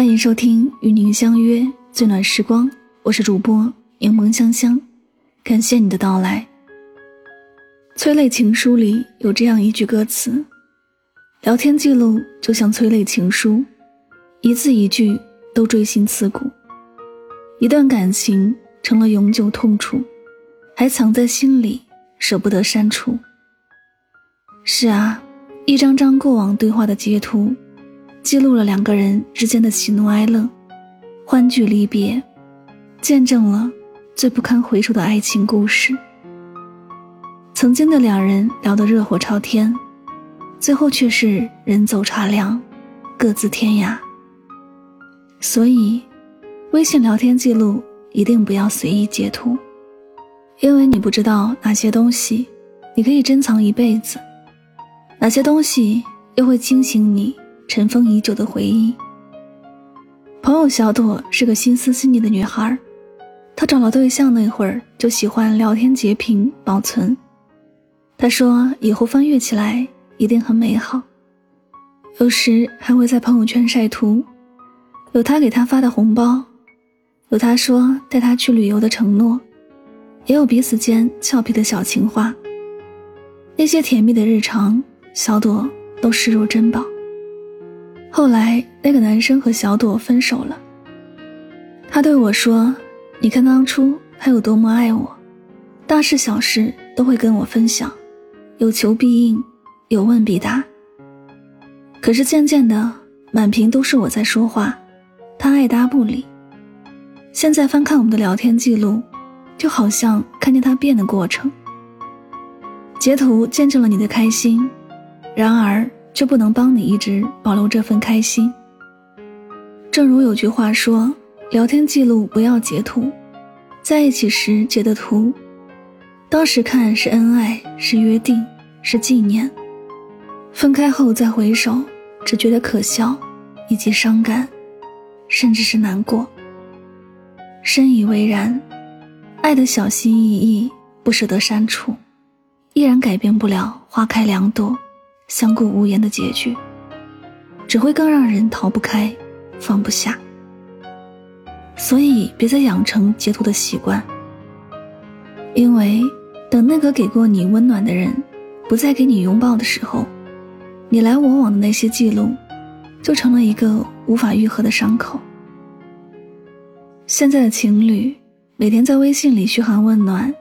欢迎收听与您相约最暖时光，我是主播柠檬香香，感谢你的到来。催泪情书里有这样一句歌词：聊天记录就像催泪情书，一字一句都锥心刺骨。一段感情成了永久痛楚，还藏在心里，舍不得删除。是啊，一张张过往对话的截图。记录了两个人之间的喜怒哀乐，欢聚离别，见证了最不堪回首的爱情故事。曾经的两人聊得热火朝天，最后却是人走茶凉，各自天涯。所以，微信聊天记录一定不要随意截图，因为你不知道哪些东西你可以珍藏一辈子，哪些东西又会惊醒你。尘封已久的回忆。朋友小朵是个心思细腻的女孩，她找了对象那会儿就喜欢聊天截屏保存。她说以后翻阅起来一定很美好，有时还会在朋友圈晒图，有他给她发的红包，有他说带她去旅游的承诺，也有彼此间俏皮的小情话。那些甜蜜的日常，小朵都视若珍宝。后来，那个男生和小朵分手了。他对我说：“你看当初他有多么爱我，大事小事都会跟我分享，有求必应，有问必答。可是渐渐的，满屏都是我在说话，他爱答不理。现在翻看我们的聊天记录，就好像看见他变的过程。截图见证了你的开心，然而。”就不能帮你一直保留这份开心。正如有句话说：“聊天记录不要截图，在一起时截的图，当时看是恩爱，是约定，是纪念；分开后再回首，只觉得可笑，以及伤感，甚至是难过。深以为然，爱的小心翼翼，不舍得删除，依然改变不了花开两朵。”相顾无言的结局，只会更让人逃不开、放不下。所以，别再养成截图的习惯。因为，等那个给过你温暖的人不再给你拥抱的时候，你来我往的那些记录，就成了一个无法愈合的伤口。现在的情侣每天在微信里嘘寒问暖，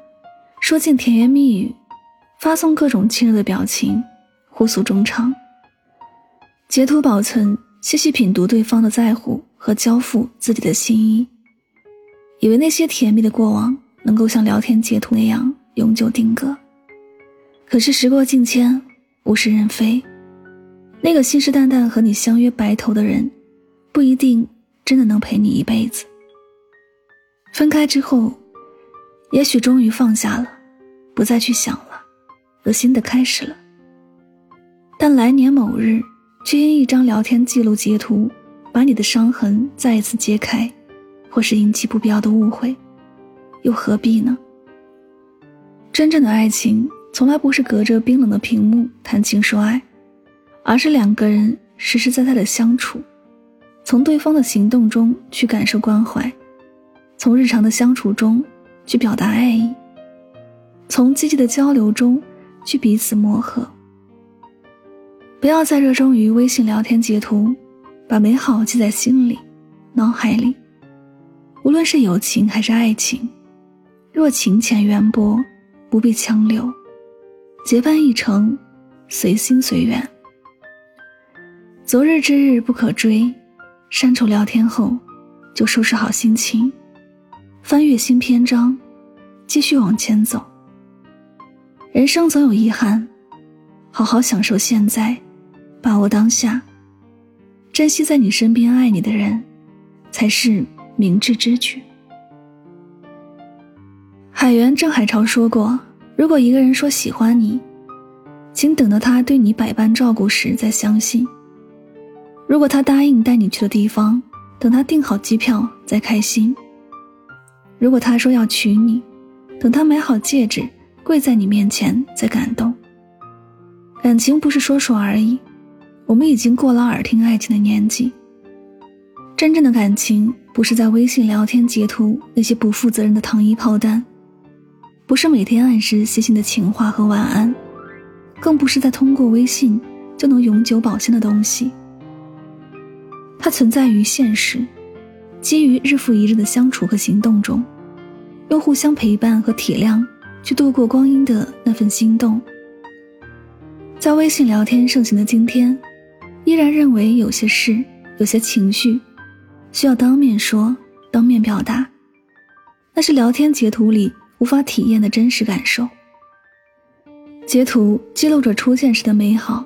说尽甜言蜜语，发送各种亲热的表情。互诉衷肠，截图保存，细细品读对方的在乎和交付自己的心意，以为那些甜蜜的过往能够像聊天截图那样永久定格。可是时过境迁，物是人非，那个信誓旦旦和你相约白头的人，不一定真的能陪你一辈子。分开之后，也许终于放下了，不再去想了，有新的开始了。但来年某日，却因一张聊天记录截图，把你的伤痕再一次揭开，或是引起不必要的误会，又何必呢？真正的爱情，从来不是隔着冰冷的屏幕谈情说爱，而是两个人实实在在的相处，从对方的行动中去感受关怀，从日常的相处中去表达爱意，从积极的交流中去彼此磨合。不要再热衷于微信聊天截图，把美好记在心里、脑海里。无论是友情还是爱情，若情浅缘薄，不必强留，结伴一程，随心随缘。昨日之日不可追，删除聊天后，就收拾好心情，翻阅新篇章，继续往前走。人生总有遗憾，好好享受现在。把握当下，珍惜在你身边爱你的人，才是明智之举。海源郑海潮说过：“如果一个人说喜欢你，请等到他对你百般照顾时再相信；如果他答应带你去的地方，等他订好机票再开心；如果他说要娶你，等他买好戒指跪在你面前再感动。感情不是说说而已。”我们已经过了耳听爱情的年纪，真正的感情不是在微信聊天截图那些不负责任的糖衣炮弹，不是每天按时写信的情话和晚安，更不是在通过微信就能永久保鲜的东西。它存在于现实，基于日复一日的相处和行动中，用互相陪伴和体谅去度过光阴的那份心动。在微信聊天盛行的今天，依然认为有些事、有些情绪。需要当面说，当面表达，那是聊天截图里无法体验的真实感受。截图记录着出现时的美好，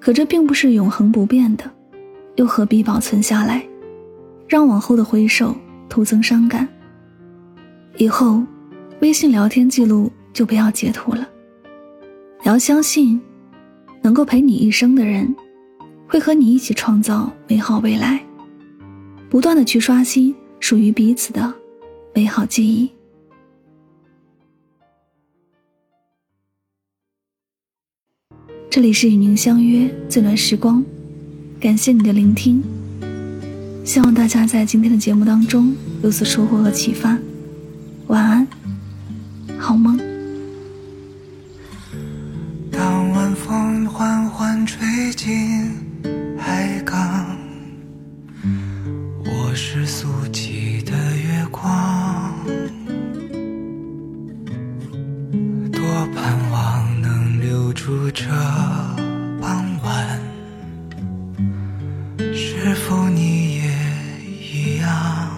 可这并不是永恒不变的，又何必保存下来，让往后的回首徒增伤感？以后，微信聊天记录就不要截图了。你要相信，能够陪你一生的人，会和你一起创造美好未来。不断的去刷新属于彼此的美好记忆。这里是与您相约最暖时光，感谢你的聆听。希望大家在今天的节目当中有所收获和启发。晚安，好梦。当晚风缓缓吹进海港。我是素起的月光，多盼望能留住这傍晚。是否你也一样？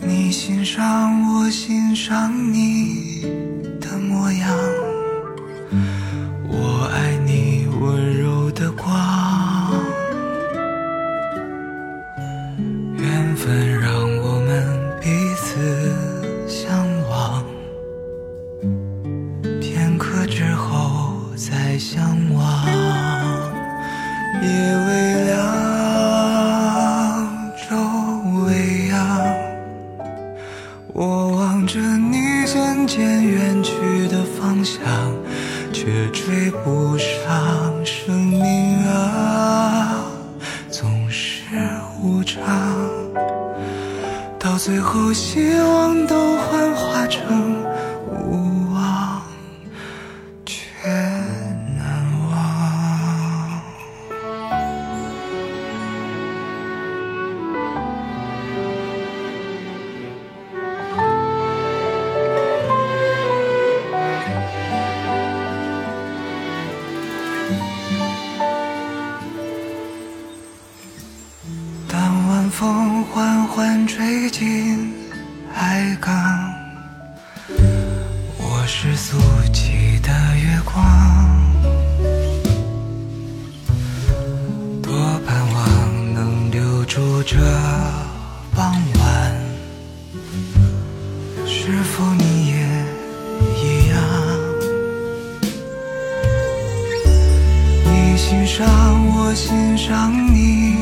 你欣赏我，欣赏你分，让我们彼此相望。片刻之后再相望，夜未凉，昼未央。我望着你渐渐远去的方向，却追不上生命啊，总是无常。最后希望都幻化成。风缓缓吹进海港，我是俗气的月光，多盼望能留住这傍晚。是否你也一样？你欣赏我，欣赏你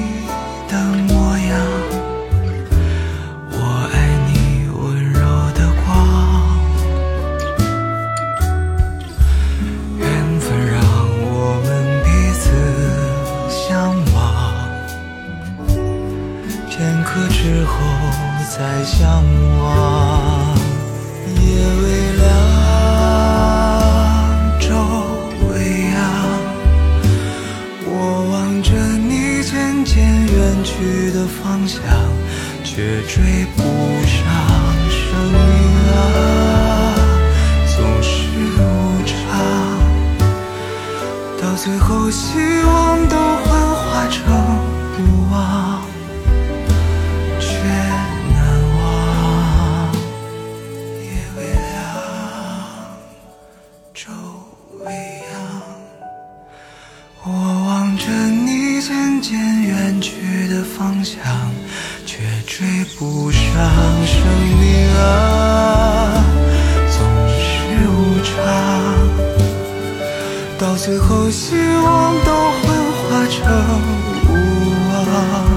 去的方向。却追不上生命啊，总是无常，到最后希望都幻化成无望，最后希望都幻化成无望，